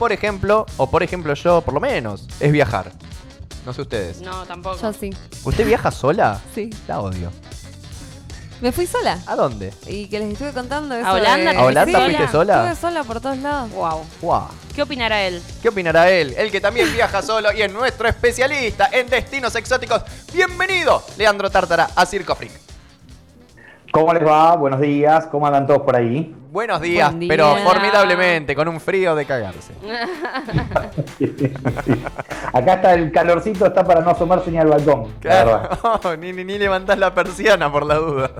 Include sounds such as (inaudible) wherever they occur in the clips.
por ejemplo, o por ejemplo yo, por lo menos, es viajar. No sé ustedes. No, tampoco. Yo sí. ¿Usted viaja sola? Sí. La odio. Me fui sola. ¿A dónde? Y que les estuve contando eso ¿A Holanda? de- ¿A Holanda Sí, fuiste sola? Estuve sola por todos lados. Wow. Guau. ¿Qué opinará él? ¿Qué opinará él? El que también (laughs) viaja solo y es nuestro especialista en destinos exóticos. Bienvenido, Leandro Tártara, a Circo Freak. ¿Cómo les va? Buenos días. ¿Cómo andan todos por ahí? Buenos días, Buen día. pero formidablemente, con un frío de cagarse. (laughs) Acá está el calorcito, está para no asomarse ni al balcón. Claro, (laughs) ni, ni, ni levantás la persiana por la duda.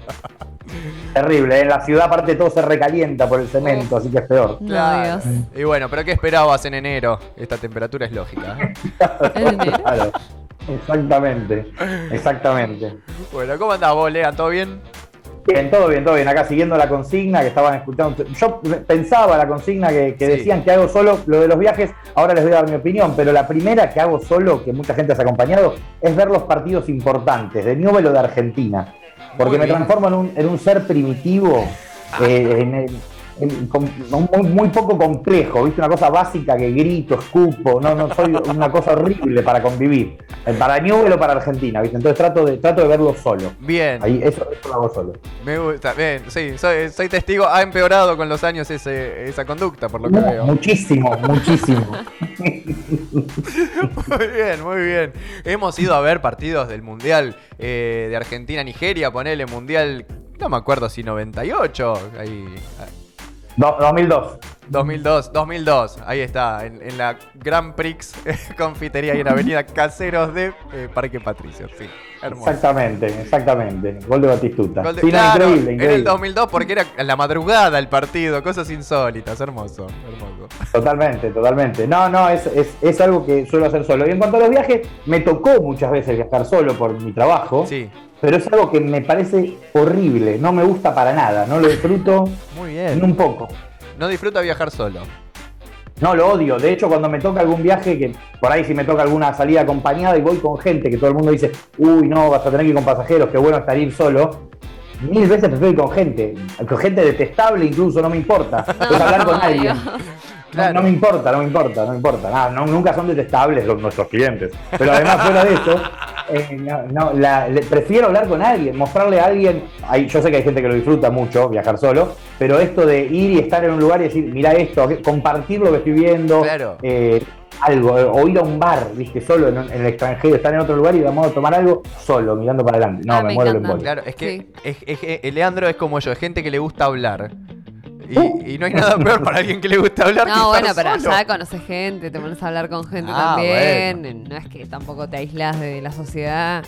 Terrible. ¿eh? En la ciudad, aparte, todo se recalienta por el cemento, así que es peor. No, Claro. Dios. Y bueno, pero ¿qué esperabas en enero? Esta temperatura es lógica. ¿eh? (laughs) Claro. Exactamente. Exactamente. Bueno, ¿cómo andás vos, Lea? ¿Todo bien? Bien, todo bien, todo bien. Acá siguiendo la consigna que estaban escuchando. Yo pensaba la consigna que, que Sí. decían que hago solo lo de los viajes. Ahora les voy a dar mi opinión, pero la primera que hago solo, que mucha gente se ha acompañado, es ver los partidos importantes de Newell o de Argentina. Porque me transformo en un, en un ser primitivo, eh, en el- en- con- muy, muy poco complejo, ¿viste? Una cosa básica que grito, escupo, no, no soy una cosa horrible para convivir. Eh, Para Newell o para Argentina, ¿viste? Entonces trato de, trato de verlo solo. Bien, Ahí, eso, eso lo hago solo. me gusta. Bien, sí, soy, soy testigo. Ha empeorado con los años ese, esa conducta, por lo que veo. Muchísimo, (laughs) muchísimo. Muy bien, muy bien. Hemos ido a ver partidos del Mundial eh, de Argentina-Nigeria, ponele Mundial, no me acuerdo si 98, ahí, Do- 2002. 2002, 2002, ahí está, en, en la Grand Prix (laughs) Confitería y en Avenida Caseros de eh, Parque Patricio, sí, hermoso. Exactamente, exactamente. Gol de Batistuta. Gol de- Sí, no, claro, increíble, en increíble. el 2002 porque era la madrugada el partido, cosas insólitas, hermoso, hermoso. Totalmente, totalmente. No, no, es, es, es algo que suelo hacer solo. Y en cuanto a los viajes, me tocó muchas veces viajar solo por mi trabajo, Sí, pero es algo que me parece horrible, no me gusta para nada, no lo disfruto muy ni bien. un poco. No disfruta viajar solo. No, lo odio. De hecho, cuando me toca algún viaje, que por ahí si me toca alguna salida acompañada y voy con gente que todo el mundo dice, uy, no, vas a tener que ir con pasajeros, qué bueno estar ir solo. Mil veces prefiero ir con gente, con gente detestable incluso, no me importa. (laughs) Es hablar con No, alguien. No, me importa, no me importa, no me importa. Nada, no- nunca son detestables los, nuestros clientes. Pero además, fuera de eso, (laughs) eh, no, no, la- le- prefiero hablar con alguien, mostrarle a alguien. hay- yo sé que hay gente que lo disfruta mucho, viajar solo, pero esto de ir y estar en un lugar y decir, mira esto, compartir lo que estoy viendo, Claro. eh, algo, eh, o ir a un bar, viste, solo en, en el extranjero, estar en otro lugar y vamos a tomar algo solo, mirando para adelante. No, Ah, me, me muero el. Claro, es que Sí. es, es que, Leandro es como yo, es gente que le gusta hablar. Y, y no hay nada peor para alguien que le gusta hablar que No, bueno, estar pero solo. allá conoces gente, te pones a hablar con gente Ah, también. No es que tampoco te aislas de la sociedad.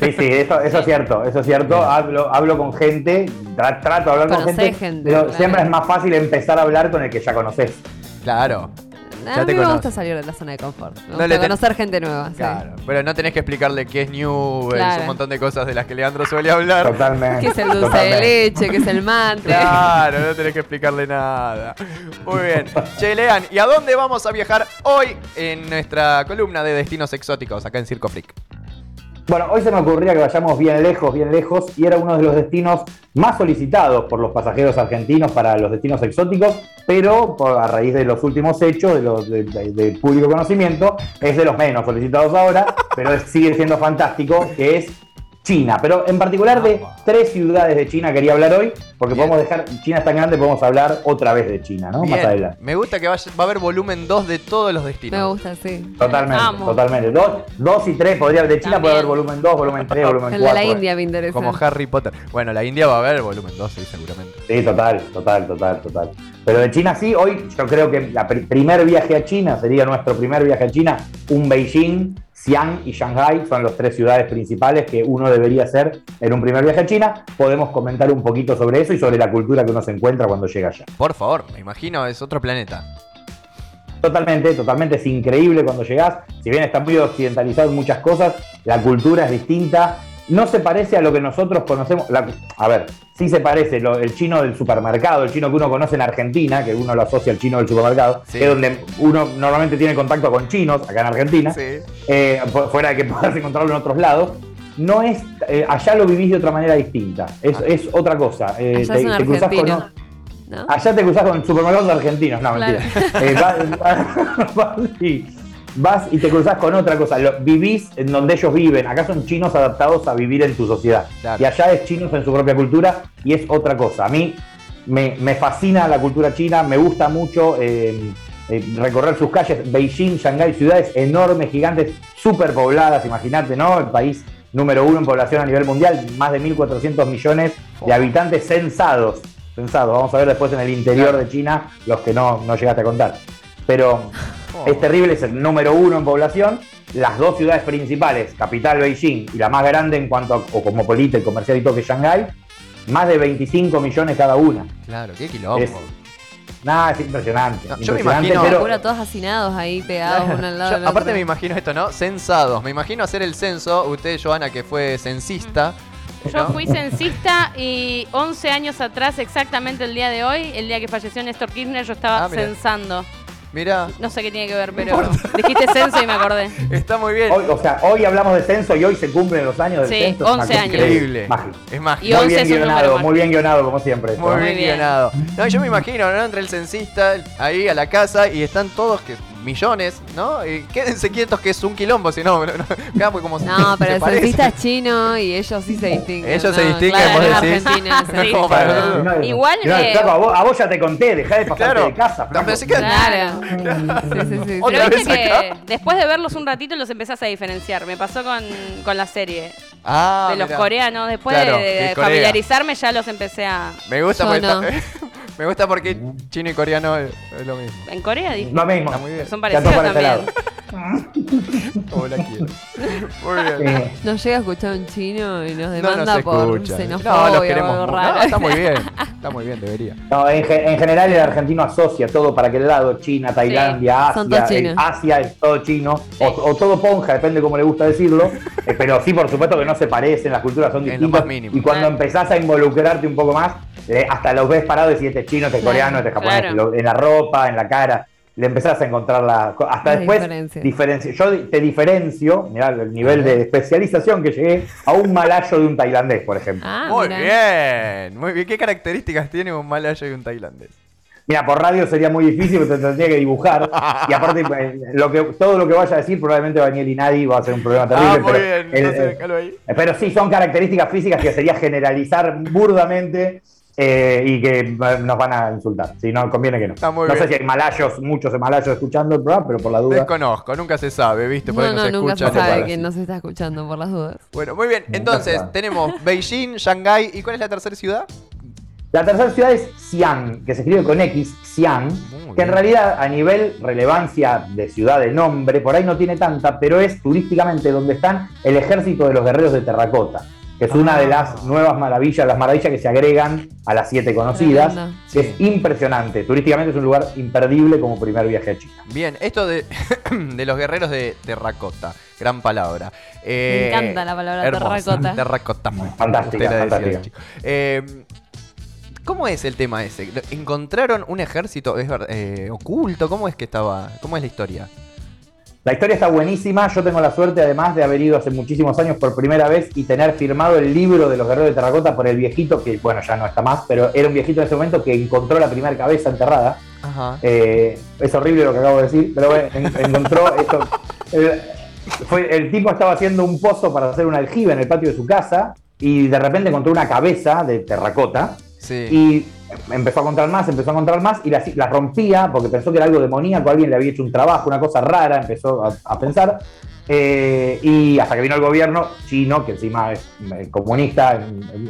Sí, sí, eso, eso es cierto, eso es cierto. Hablo, hablo con gente, tra- trato de hablar con gente, gente, pero claro. siempre es más fácil empezar a hablar con el que ya conoces. Claro, A Ya mí te me conoces. gusta salir de la zona de confort. Me No gusta le ten- conocer gente nueva. sí. claro. Pero no tenés que explicarle qué es Newell's, Claro. un montón de cosas de las que Leandro suele hablar. Totalmente. ¿Qué es el dulce de leche? ¿Qué es el mante? Claro, no tenés que explicarle nada. Muy bien. Che, Lean, ¿y a dónde vamos a viajar hoy en nuestra columna de destinos exóticos acá en Circo Freak? Bueno, hoy se me ocurría que vayamos bien lejos, bien lejos, y era uno de los destinos más solicitados por los pasajeros argentinos para los destinos exóticos, pero a raíz de los últimos hechos, de, los- de- público conocimiento, es de los menos solicitados ahora, (laughs) pero sigue siendo fantástico, que es China. Pero en particular de tres ciudades de China quería hablar hoy, porque Bien. podemos dejar, China es tan grande, podemos hablar otra vez de China, ¿no? Más Bien. adelante. Me gusta que vaya- va a haber volumen 2 de todos los destinos. Me gusta, sí. Totalmente, Amo. totalmente. Dos, dos y tres, podría de China puede haber volumen 2, volumen 3, (laughs) volumen El 4. de la India me interesa. Como Harry Potter. Bueno, la India va a haber volumen 2, sí, seguramente. Sí, total, total, total, total. Pero de China sí, hoy yo creo que el primer viaje a China sería nuestro primer viaje a China, un Beijing, Xi'an y Shanghai son las tres ciudades principales que uno debería hacer en un primer viaje a China. Podemos comentar un poquito sobre eso y sobre la cultura que uno se encuentra cuando llega allá. Por favor, me imagino, es otro planeta. Totalmente, totalmente, es increíble cuando llegás. Si bien está muy occidentalizado en muchas cosas, la cultura es distinta. No se parece a lo que nosotros conocemos. la- a ver, sí se parece lo- el chino del supermercado, el chino que uno conoce en Argentina, que uno lo asocia al chino del supermercado, Sí. que es donde uno normalmente tiene contacto con chinos, acá en Argentina, Sí. eh, fu- fuera de que (laughs) puedas encontrarlo en otros lados. No es, eh, allá lo vivís de otra manera distinta, es, Ah. es otra cosa. Eh, Allá es un cruzás con ¿no? Allá te cruzás con supermercados argentinos, no, Claro. mentira. Eh, y, (laughs) vas y te cruzás con otra cosa. Lo- vivís en donde ellos viven. Acá son chinos adaptados a vivir en tu sociedad. Claro. Y allá es chinos en su propia cultura y es otra cosa. A mí me, me fascina la cultura china, me gusta mucho eh, eh, recorrer sus calles. Beijing, Shanghái, ciudades enormes, gigantes, súper pobladas, imagínate, ¿no? El país número uno en población a nivel mundial, más de 1.400 millones de habitantes censados. Censados, vamos a ver después en el interior de China los que no, no llegaste a contar. Pero Oh. es terrible, es el número uno en población. Las dos ciudades principales, capital Beijing y la más grande en cuanto a o cosmopolita y comercial y todo que es Shanghái, más de 25 millones cada una. Claro, qué quilombo. Es- Nada, es impresionante. No, yo me imagino- pero- Locura, todos hacinados ahí, pegados uno al lado Yo, del aparte otro. me imagino esto, ¿no? Censados. Me imagino hacer el censo. Usted, Joana, que fue censista. Yo fui censista y 11 años atrás, exactamente el día de hoy, el día que falleció Néstor Kirchner, yo estaba Ah, censando. Mira, No sé qué tiene que ver, pero dijiste censo y me acordé. (laughs) está muy bien. Hoy, o sea, hoy hablamos de censo y hoy se cumplen los años del Sí, censo. Es una 11 cosa años. Increíble. Mágico. Es mágico. Y muy 11 bien es un número guionado, muy bien guionado como siempre. esto. Muy Muy bien, bien. guionado. No, yo me imagino, ¿no? Entre el censista ahí a la casa y están todos que millones, ¿no? Y quédense quietos que es un quilombo, si no, (laughs) no, no, como No, pero (laughs) se el parece. censista es chino y ellos sí se distinguen. Ellos se distinguen, claro, vos decís. Argentina. (laughs) No es como para No. nosotros. No, no, Igual, no, eh, a, vos, a vos ya te conté, dejá de pasarte Claro. de casa. Pero sí que- Claro. Sí, sí, sí. Otra Pero vez viste que acá. después de verlos un ratito los empezás a diferenciar. Me pasó con, con la serie Ah, de los mirá. coreanos. Después Claro, de, familiarizarme ya los empecé a... Me gusta Yo porque no. Me gusta porque chino y coreano es, lo mismo. En Corea dije. Lo mismo. Está muy bien. Son parecidos ese también. (laughs) lado. Como la quiero. Muy bien. Eh, Nos llega a escuchar un chino y nos No demanda nos por xenofobia No, los o queremos. algo mu- raro. No, está muy bien. (laughs) Está muy bien, debería. No, en, ge- en general el argentino asocia todo para aquel lado, China, Tailandia, Asia, todos chinos. eh, Asia es todo chino, o, o todo ponja, depende cómo le gusta decirlo, eh, pero sí, por supuesto que no se parecen, las culturas son En lo distintas, más mínimo. y cuando empezás a involucrarte un poco más, eh, hasta los ves parados y decís, este es chino, este coreano, este es japonés, Claro. en la ropa, en la cara, le empezás a encontrar la... Hasta después, diferencias. diferencio, yo te diferencio, mirá el nivel de especialización que llegué, a un malayo de un tailandés, por ejemplo. Ah, muy bien. Muy bien. ¿Qué características tiene un malayo y un tailandés? Mira, por radio sería muy difícil, porque te tendría que dibujar. (laughs) Y aparte, eh, lo que, todo lo que vaya a decir, probablemente Daniel y Nadie va a ser un problema terrible. Ah, muy pero, bien. el- Entonces, eh, ahí. pero sí, son características físicas que sería generalizar burdamente eh, y que nos van a insultar. Si no, conviene que no. Está muy no bien. sé si hay malayos, muchos malayos escuchando el programa, pero por la duda. Desconozco, nunca se sabe, ¿viste? Por ahí No, no, no, se nunca escucha. se sabe quién nos está escuchando por las dudas. Bueno, muy bien. Entonces, tenemos (laughs) Beijing, Shanghái. ¿Y cuál es la tercera ciudad? La tercera ciudad es Xi'an, que se escribe con X, Xi'an, que en realidad a nivel relevancia de ciudad de nombre, por ahí no tiene tanta, pero es turísticamente donde están el ejército de los guerreros de terracota, que es una Ah. de las nuevas maravillas, las maravillas que se agregan a las siete conocidas, Tremendo. que Sí. es impresionante. Turísticamente es un lugar imperdible como primer viaje a China. Bien, esto de, (coughs) de los guerreros de terracota. Gran palabra. Eh, Me encanta la palabra hermosa, terracota. Terracota. Fantástica, decía, fantástica. Eh, ¿Cómo es el tema ese? ¿Encontraron un ejército es eh, oculto? ¿Cómo es que estaba? ¿Cómo es la historia? La historia está buenísima. Yo tengo la suerte, además, de haber ido hace muchísimos años por primera vez y tener firmado el libro de los guerreros de terracota por el viejito, que bueno, ya no está más, pero era un viejito en ese momento que encontró la primera cabeza enterrada. Ajá. Eh, es horrible lo que acabo de decir, pero bueno, en- encontró (laughs) esto. El, fue, el tipo estaba haciendo un pozo para hacer un aljibe en el patio de su casa y de repente encontró una cabeza de terracota Sí. y empezó a encontrar más, empezó a encontrar más y la, la rompía porque pensó que era algo demoníaco, alguien le había hecho un trabajo, una cosa rara, empezó a, a pensar. eh, y hasta que vino el gobierno chino, que encima es eh, comunista,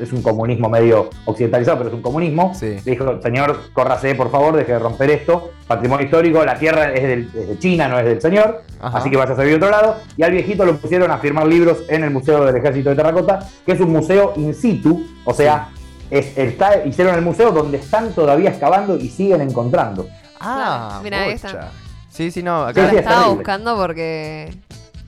es un comunismo medio occidentalizado, pero es un comunismo, Sí. le dijo, señor, córrase por favor, deje de romper esto, patrimonio histórico, la tierra es, del- es de China, no es del señor, Ajá. así que vaya a vivir a otro lado. Y al viejito lo pusieron a firmar libros en el Museo del Ejército de Terracota, que es un museo in situ, o sea, es- está, hicieron el museo donde están todavía excavando y siguen encontrando. Ah, mira, ahí está. Sí, sí, no. Acá sí, es estaba terrible. buscando porque.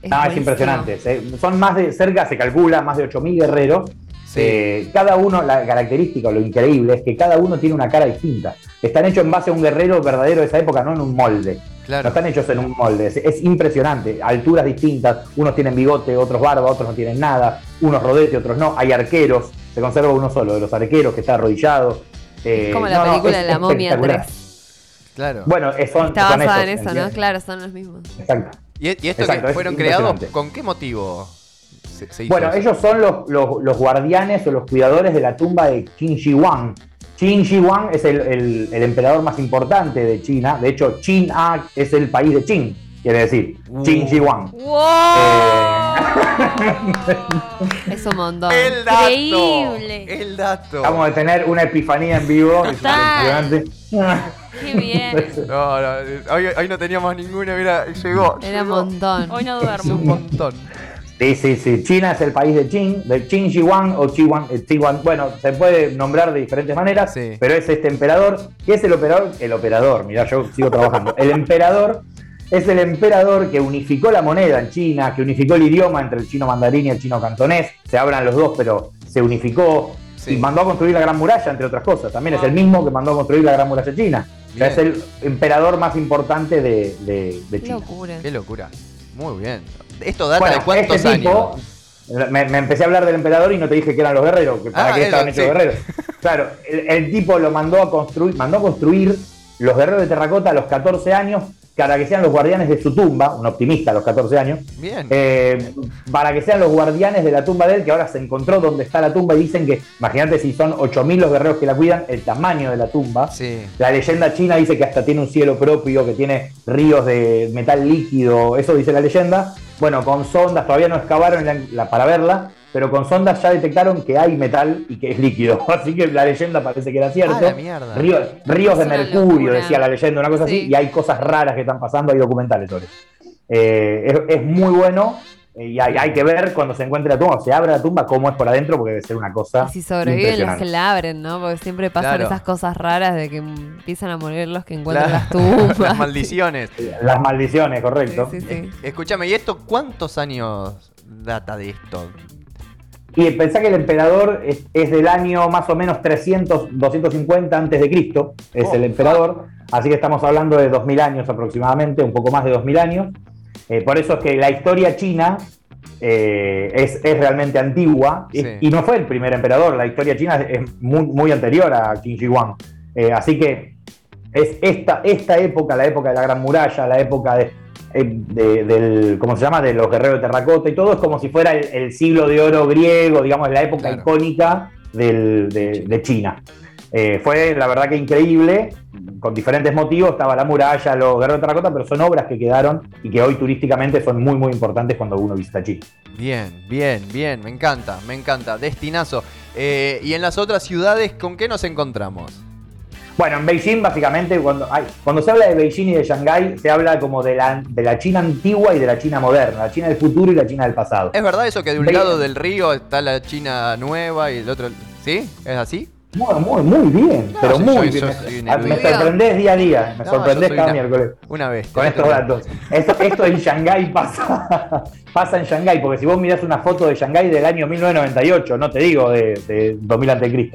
Es No, es impresionante. Son más de, cerca se calcula, más de 8.000 guerreros. Sí. Eh, cada uno, la característica, lo increíble, es que cada uno tiene una cara distinta. Están hechos en base a un guerrero verdadero de esa época, no en un molde. No claro. están hechos en un molde. Es, es impresionante. Alturas distintas. Unos tienen bigote, otros barba, otros no tienen nada. Unos rodete, otros no. Hay arqueros. Se conserva uno solo de los arqueros que está arrodillado. Eh, Es como la no, no, película es de la momia espectacular. 3. Claro. Bueno, eh, son, Está son basada en eso, ¿no? Claro, son los mismos. Exacto. ¿Y, y esto Exacto, que es fueron creados con qué motivo se, se hizo Bueno, eso? ellos son los, los, los guardianes o los cuidadores de la tumba de Qin Shi Huang. Qin Shi Huang es el, el- el emperador más importante de China. De hecho, China es el país de Qin, quiere decir. Uh. Qin Shi Huang. (laughs) Es un montón. El dato. Increíble. El dato. Vamos a tener una epifanía en vivo. es Total. impresionante. Qué bien. (laughs) No, no, hoy, hoy no teníamos ninguna, mira, llegó. Era un montón. Hoy no Es un duermo. montón. Sí, sí, sí. China es el país de Qin, de Qin Shi Huang o Chi Huang, eh. Bueno, se puede nombrar de diferentes maneras, Sí. pero es este emperador. ¿Qué es el operador? El operador, mirá, yo sigo trabajando. El emperador es el emperador que unificó la moneda en China, que unificó el idioma entre el chino mandarín y el chino cantonés. Se hablan los dos, pero se unificó. Sí. Y mandó a construir la Gran Muralla, entre otras cosas. También es el mismo que mandó a construir la Gran Muralla china. O sea, es el emperador más importante de, de- de Qué China. locura. Qué locura. Muy bien. ¿Esto data Bueno, de cuántos este tipo, años? Me, me empecé a hablar del emperador y no te dije que eran los guerreros, que para Ah, qué estaban hechos sí. guerreros. (laughs) Claro, el, el tipo lo mandó a construir, mandó a construir los guerreros de terracota a los 14 años para que sean los guardianes de su tumba, un optimista a los 14 años, Bien. eh, para que sean los guardianes de la tumba de él, que ahora se encontró donde está la tumba y dicen que, imagínate si son 8.000 los guerreros que la cuidan, el tamaño de la tumba. sí. La leyenda china dice que hasta tiene un cielo propio, que tiene ríos de metal líquido, eso dice la leyenda. Bueno, con sondas, todavía no excavaron la- la- para verla, pero con sondas ya detectaron que hay metal y que es líquido. (laughs) Así que la leyenda parece que era cierto. Ah, la mierda. Ríos, ríos de mercurio, locura. decía la leyenda, una cosa así, Sí. y hay cosas raras que están pasando, hay documentales sobre eso. Eh, es, es muy bueno eh, y hay, hay que ver cuando se encuentre la tumba, o se abre la tumba, cómo es por adentro, porque debe ser una cosa. Y si sobreviven los que la abren, ¿no? Porque siempre pasan Claro. esas cosas raras de que empiezan a morir los que encuentran Claro. las tumbas. (laughs) Las maldiciones. Las maldiciones, correcto. Sí, sí, sí. Escúchame, ¿y esto cuántos años data de esto? Y pensá que el emperador es, es del año más o menos 300, 250 antes de Cristo, es Oh, el emperador, así que estamos hablando de 2000 años aproximadamente, un poco más de 2000 años. Eh, por eso es que la historia china eh, es, es realmente antigua y, Sí. y no fue el primer emperador, la historia china es, es muy, muy anterior a Qin Shi Huang. Eh, así que es esta, esta época, la época de la Gran Muralla, la época de, de- del, ¿cómo se llama? De los guerreros de terracota y todo, es como si fuera el, el siglo de oro griego, digamos, la época Claro. icónica del- de, de China. Eh, fue la verdad que increíble, con diferentes motivos, estaba la muralla, los guerreros de terracota, pero son obras que quedaron y que hoy turísticamente son muy, muy importantes cuando uno visita China. Bien, bien, bien, me encanta, me encanta. Destinazo. Eh, y en las otras ciudades, ¿con qué nos encontramos? Bueno, en Beijing básicamente cuando, ay, cuando se habla de Beijing y de Shanghái se habla como de la, de la China antigua y de la China moderna, la China del futuro y la China del pasado. ¿Es verdad eso que de un lado del río está la China nueva y el otro... ¿Sí? ¿Es así? Muy, muy, muy bien, No, pero muy yo- bien. yo Ah, me sorprendés día a día, me No, sorprendés cada una- miércoles. Una vez. Con estos datos. Esto, esto en Shanghái pasa, (laughs) pasa en Shanghái, porque si vos mirás una foto de Shanghái del año 1998, no te digo de, de 2000 a.C.,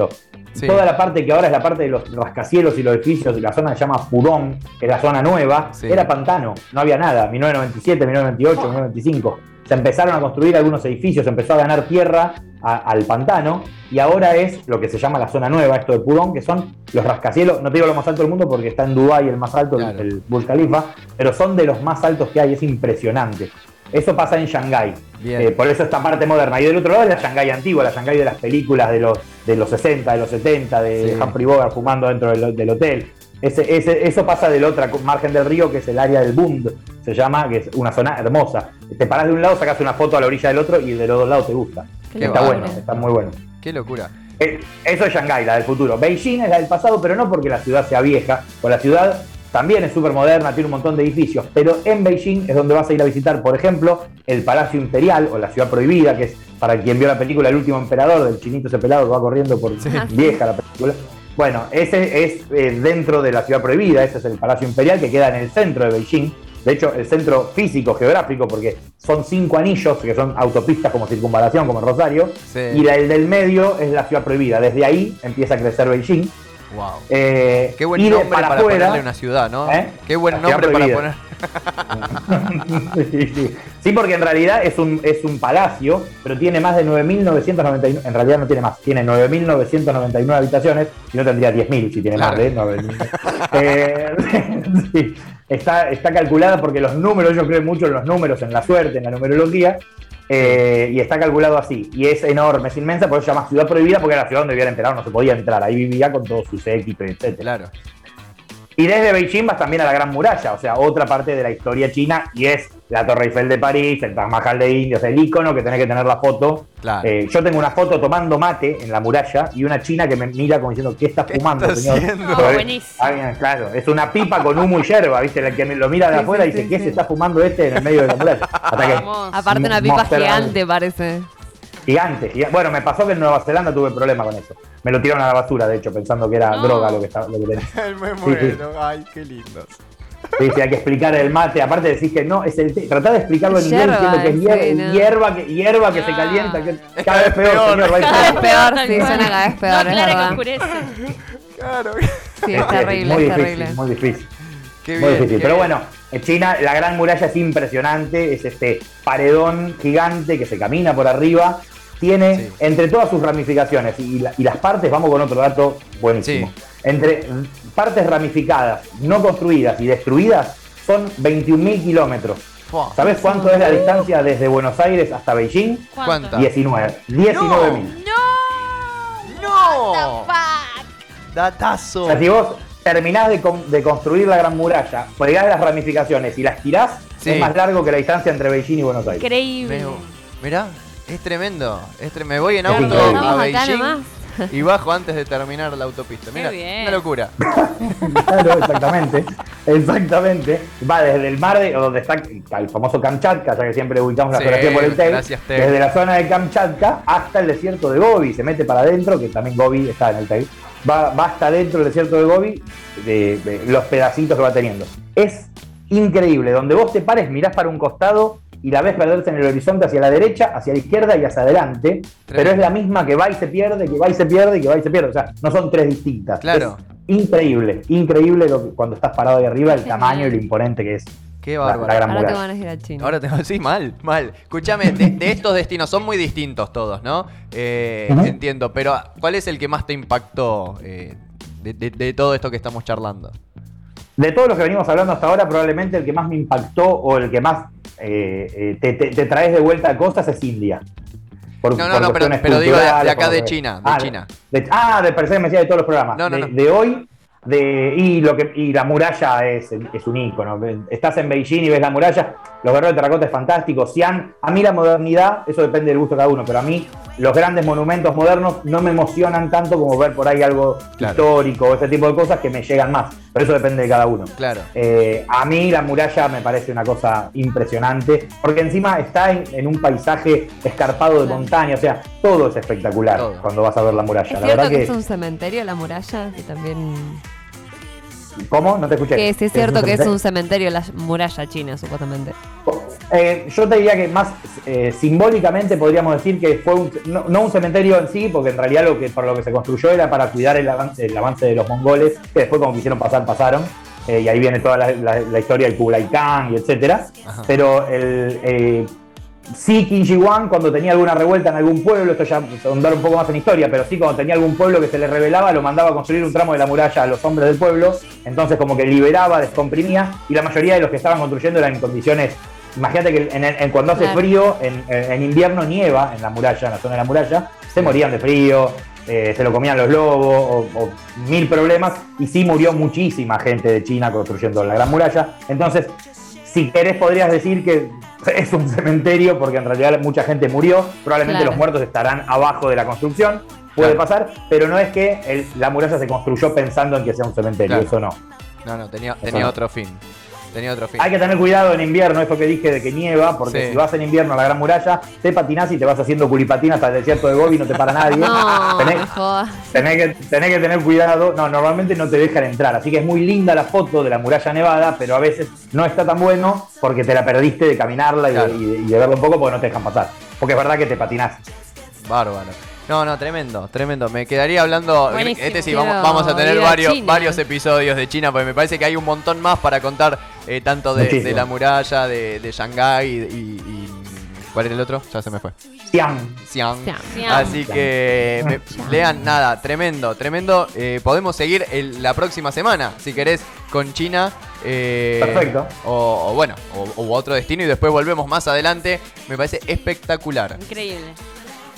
Sí. toda la parte que ahora es la parte de los rascacielos y los edificios, y la zona que se llama Pudong, que es la zona nueva, Sí. era pantano, no había nada, 1997, 1998, 1995. Se empezaron a construir algunos edificios, se empezó a ganar tierra a- al pantano, y ahora es lo que se llama la zona nueva, esto de Pudong, que son los rascacielos, no te digo lo más alto del mundo porque está en Dubái el más alto, el- Claro. el Burj Khalifa, pero son de los más altos que hay, es impresionante. Eso pasa en Shanghái. Eh, por eso esta parte moderna. Y del otro lado es la Shanghái antigua, la Shanghái de las películas de los, de los 60, de los 70, de Sí. Humphrey Bogart fumando dentro del, del hotel. Ese, ese- eso pasa del otro margen del río, que es el área del Bund, se llama, que es una zona hermosa. Te parás de un lado, sacas una foto a la orilla del otro y de los dos lados te gusta. Qué está bueno, está muy bueno. Qué locura. Eh, Eso es Shanghái, la del futuro. Beijing es la del pasado, pero no porque la ciudad sea vieja, o la ciudad también es súper moderna, tiene un montón de edificios, pero en Beijing es donde vas a ir a visitar, por ejemplo, el Palacio Imperial o la Ciudad Prohibida, que es para quien vio la película El último emperador, del chinito ese pelado que va corriendo por vieja la película. Bueno, ese es eh, dentro de la Ciudad Prohibida, ese es el Palacio Imperial que queda en el centro de Beijing. De hecho, el centro físico, geográfico, porque son cinco anillos, que son autopistas como circunvalación, como Rosario, Sí. y la, el del medio es la ciudad prohibida. Desde ahí empieza a crecer Beijing. Wow. Eh, Qué buen nombre para, afuera- ponerle una ciudad, ¿no? ¿Eh? Qué buen nombre para poner. Sí, (laughs) sí. Sí, porque en realidad es un, es un palacio, pero tiene más de 9.999, en realidad no tiene más, tiene 9.999 habitaciones y no tendría 10.000 si tiene Claro. más de 9.000. Eh, (laughs) sí, está, está calculada porque los números, yo creo mucho en los números, en la suerte, en la numerología, eh, y está calculado así. Y es enorme, es inmensa, por eso se llama ciudad prohibida, porque era la ciudad donde vivía el emperador, no se podía entrar, ahí vivía con todos sus equipos, etc. Claro. Y desde Beijing vas también a la Gran Muralla, o sea, otra parte de la historia china, y es la Torre Eiffel de París, el Taj Mahal de India, o sea, el icono que tenés que tener la foto. Claro. Eh, yo tengo una foto tomando mate en la muralla y una china que me mira como diciendo, ¿qué estás ¿Qué fumando, estás señor? claro, es una pipa con humo y hierba, ¿viste? El que me lo mira de Sí, afuera sí, dice, sí, ¿qué sí. se está fumando este en el medio de la muralla? Hasta que. Aparte una pipa gigante parece. Gigante, gigante. Bueno, me pasó que en Nueva Zelanda tuve problema con eso. Me lo tiraron a la basura, de hecho, pensando que era No. droga lo que, estaba, lo que tenía. (laughs) me sí. muero. Ay, qué lindos. Sí, sí, hay que explicar el mate. Aparte decís que no, es el té. Tratá de explicarlo en inglés diciendo que es hier- sí, no. hierba, que, hierba que se Ah. calienta. Que, Es cada vez peor, señor. va a ir Cada vez peor. peor, sí, suena cada vez peor, No, es claro que verdad. oscurece. Claro. Sí, es Es terrible, muy es difícil, terrible. muy difícil. Qué Muy bien. difícil. qué Pero bien. bueno, en China la gran muralla es impresionante. Es este paredón gigante que se camina por arriba. Tiene Sí. entre todas sus ramificaciones y, la- y las partes, vamos con otro dato buenísimo. Sí. Entre partes ramificadas, no construidas y destruidas, son 21.000 kilómetros. ¿Sabes cuánto es la distancia desde Buenos Aires hasta Beijing? ¿Cuánta? 19. 19.000. ¡No! Datazo. O sea, si vos terminás de, con- de construir la Gran Muralla, pegás las ramificaciones y las tirás, Sí. es más largo que la distancia entre Beijing y Buenos Aires. Increíble. Mirá, es tremendo. Es tre- me voy en auto a Beijing y bajo antes de terminar la autopista. Mira, bien. una locura. (laughs) Claro, exactamente. Exactamente. Va desde el mar, de, o donde está el famoso Kamchatka, ya que siempre ubicamos la Sí, geografía por el TEC, gracias, TEC. desde la zona de Kamchatka hasta el desierto de Gobi. Se mete para adentro, que también Gobi está en el TEC. Va, va hasta dentro del desierto de Gobi, de, de los pedacitos que va teniendo. Es increíble. Donde vos te pares, mirás para un costado y la ves perderse en el horizonte hacia la derecha, hacia la izquierda y hacia adelante. Pero es la misma que va y se pierde, que va y se pierde, y que va y se pierde. O sea, no son tres distintas. Claro. Es increíble, increíble lo que- cuando estás parado ahí arriba, el tamaño y lo imponente que es. Qué La- bárbaro. la gran- Ahora te van a ir a China. Ahora tengo, sí, mal, mal. Escúchame, de, de estos destinos son muy distintos todos, ¿no? Eh. Entiendo, pero ¿cuál es el que más te impactó eh, de, de- de todo esto que estamos charlando? De todos los que venimos hablando hasta ahora, probablemente el que más me impactó o el que más eh, eh, te, te- te traes de vuelta a cosas es India. Por- No, no, por no, pero- digo de- de acá de China, de ah, China. de- ah, de me decía de todos los programas. No, no, de, no. de hoy, de, y, lo que, y la muralla es, es un ícono. Estás en Beijing y ves la muralla, los guerreros de terracota es fantástico. Xi'an, a mí la modernidad, eso depende del gusto de cada uno, pero a mí los grandes monumentos modernos no me emocionan tanto como ver por ahí algo Claro. histórico o ese tipo de cosas que me llegan más. Pero eso depende de cada uno. Claro. Eh, a mí la muralla me parece una cosa impresionante, porque encima está en, en un paisaje escarpado de montaña, o sea, todo es espectacular Todo. cuando vas a ver la muralla. ¿Es la cierto verdad que, que, es un cementerio la muralla? Que también. ¿Cómo? No te escuché. Que sí es cierto que es un cementerio? cementerio la muralla china, supuestamente. Eh, yo te diría que más eh, simbólicamente podríamos decir que fue un, no, no un cementerio en sí, porque en realidad lo que por lo que se construyó era para cuidar el avance, el avance de los mongoles, que después como quisieron pasar, pasaron. eh, y ahí viene toda la, la- la historia del Kublai Khan y etcétera. Ajá. Pero el, sí Qin cuando tenía alguna revuelta en algún pueblo, esto ya es ahondar un poco más en historia, pero sí cuando tenía algún pueblo que se le rebelaba, lo mandaba a construir un tramo de la muralla a los hombres del pueblo, entonces como que liberaba, descomprimía, y la mayoría de los que estaban construyendo eran en condiciones, imagínate que en, en- cuando hace Claro. frío, en, invierno nieva en la muralla, en la zona de la muralla, se morían de frío, eh, se lo comían los lobos, o, o mil problemas, y sí murió muchísima gente de China construyendo la gran muralla, entonces si querés podrías decir que (laughs) es un cementerio porque en realidad mucha gente murió, probablemente Claro. los muertos estarán abajo de la construcción, puede Claro. pasar, pero no es que el- la muralla se construyó pensando en que sea un cementerio, Claro. eso no. No, no, tenía, tenía no. otro fin. Tenía otro fin. Hay que tener cuidado en invierno, eso que dije de que nieva, porque Sí. si vas en invierno a la Gran Muralla, te patinás y te vas haciendo curipatín hasta el desierto de Gobi y no te para nadie. (laughs) No, Tenés- que, tenés que tener cuidado. No, normalmente no te dejan entrar. Así que es muy linda la foto de la muralla nevada, pero a veces no está tan bueno porque te la perdiste de caminarla y, de- Claro. y de, y de verla un poco porque no te dejan pasar. Porque es verdad que te patinás. Bárbaro. No, no, tremendo, tremendo. Me quedaría hablando. Buenísimo. Este sí, Quiero vamos, vamos a tener varios, China. varios episodios de China, porque me parece que hay un montón más para contar, eh, tanto de, la muralla, de, de Shanghái y, y- y- ¿Cuál era el otro? Ya se me fue. Xi'an. Xi'an. Xi'an. Así que me- lean nada, tremendo, tremendo. Eh, podemos seguir el- la próxima semana, si querés, con China. eh, Perfecto. O, o bueno, o, u otro destino y después volvemos más adelante. Me parece espectacular. Increíble.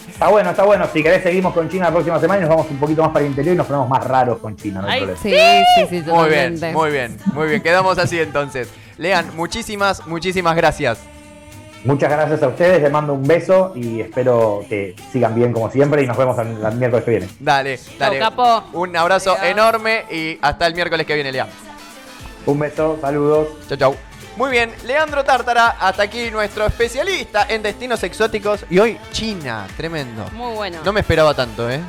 Está bueno, está bueno. Si querés, seguimos con China la próxima semana y nos vamos un poquito más para el interior y nos ponemos más raros con China. No Ay. Sí, sí, sí, Muy bien, muy bien, muy bien. Quedamos así entonces. Lean, muchísimas, muchísimas gracias. Muchas gracias a ustedes, les mando un beso y espero que sigan bien como siempre y nos vemos el, el miércoles que viene. Dale, dale. capo. Un abrazo Adiós. enorme y hasta el miércoles que viene, Lea. Un beso, saludos. Chau, chau. Muy bien, Leandro Tártara, hasta aquí nuestro especialista en destinos exóticos. Y hoy, China, tremendo. Muy bueno. No me esperaba tanto, ¿eh?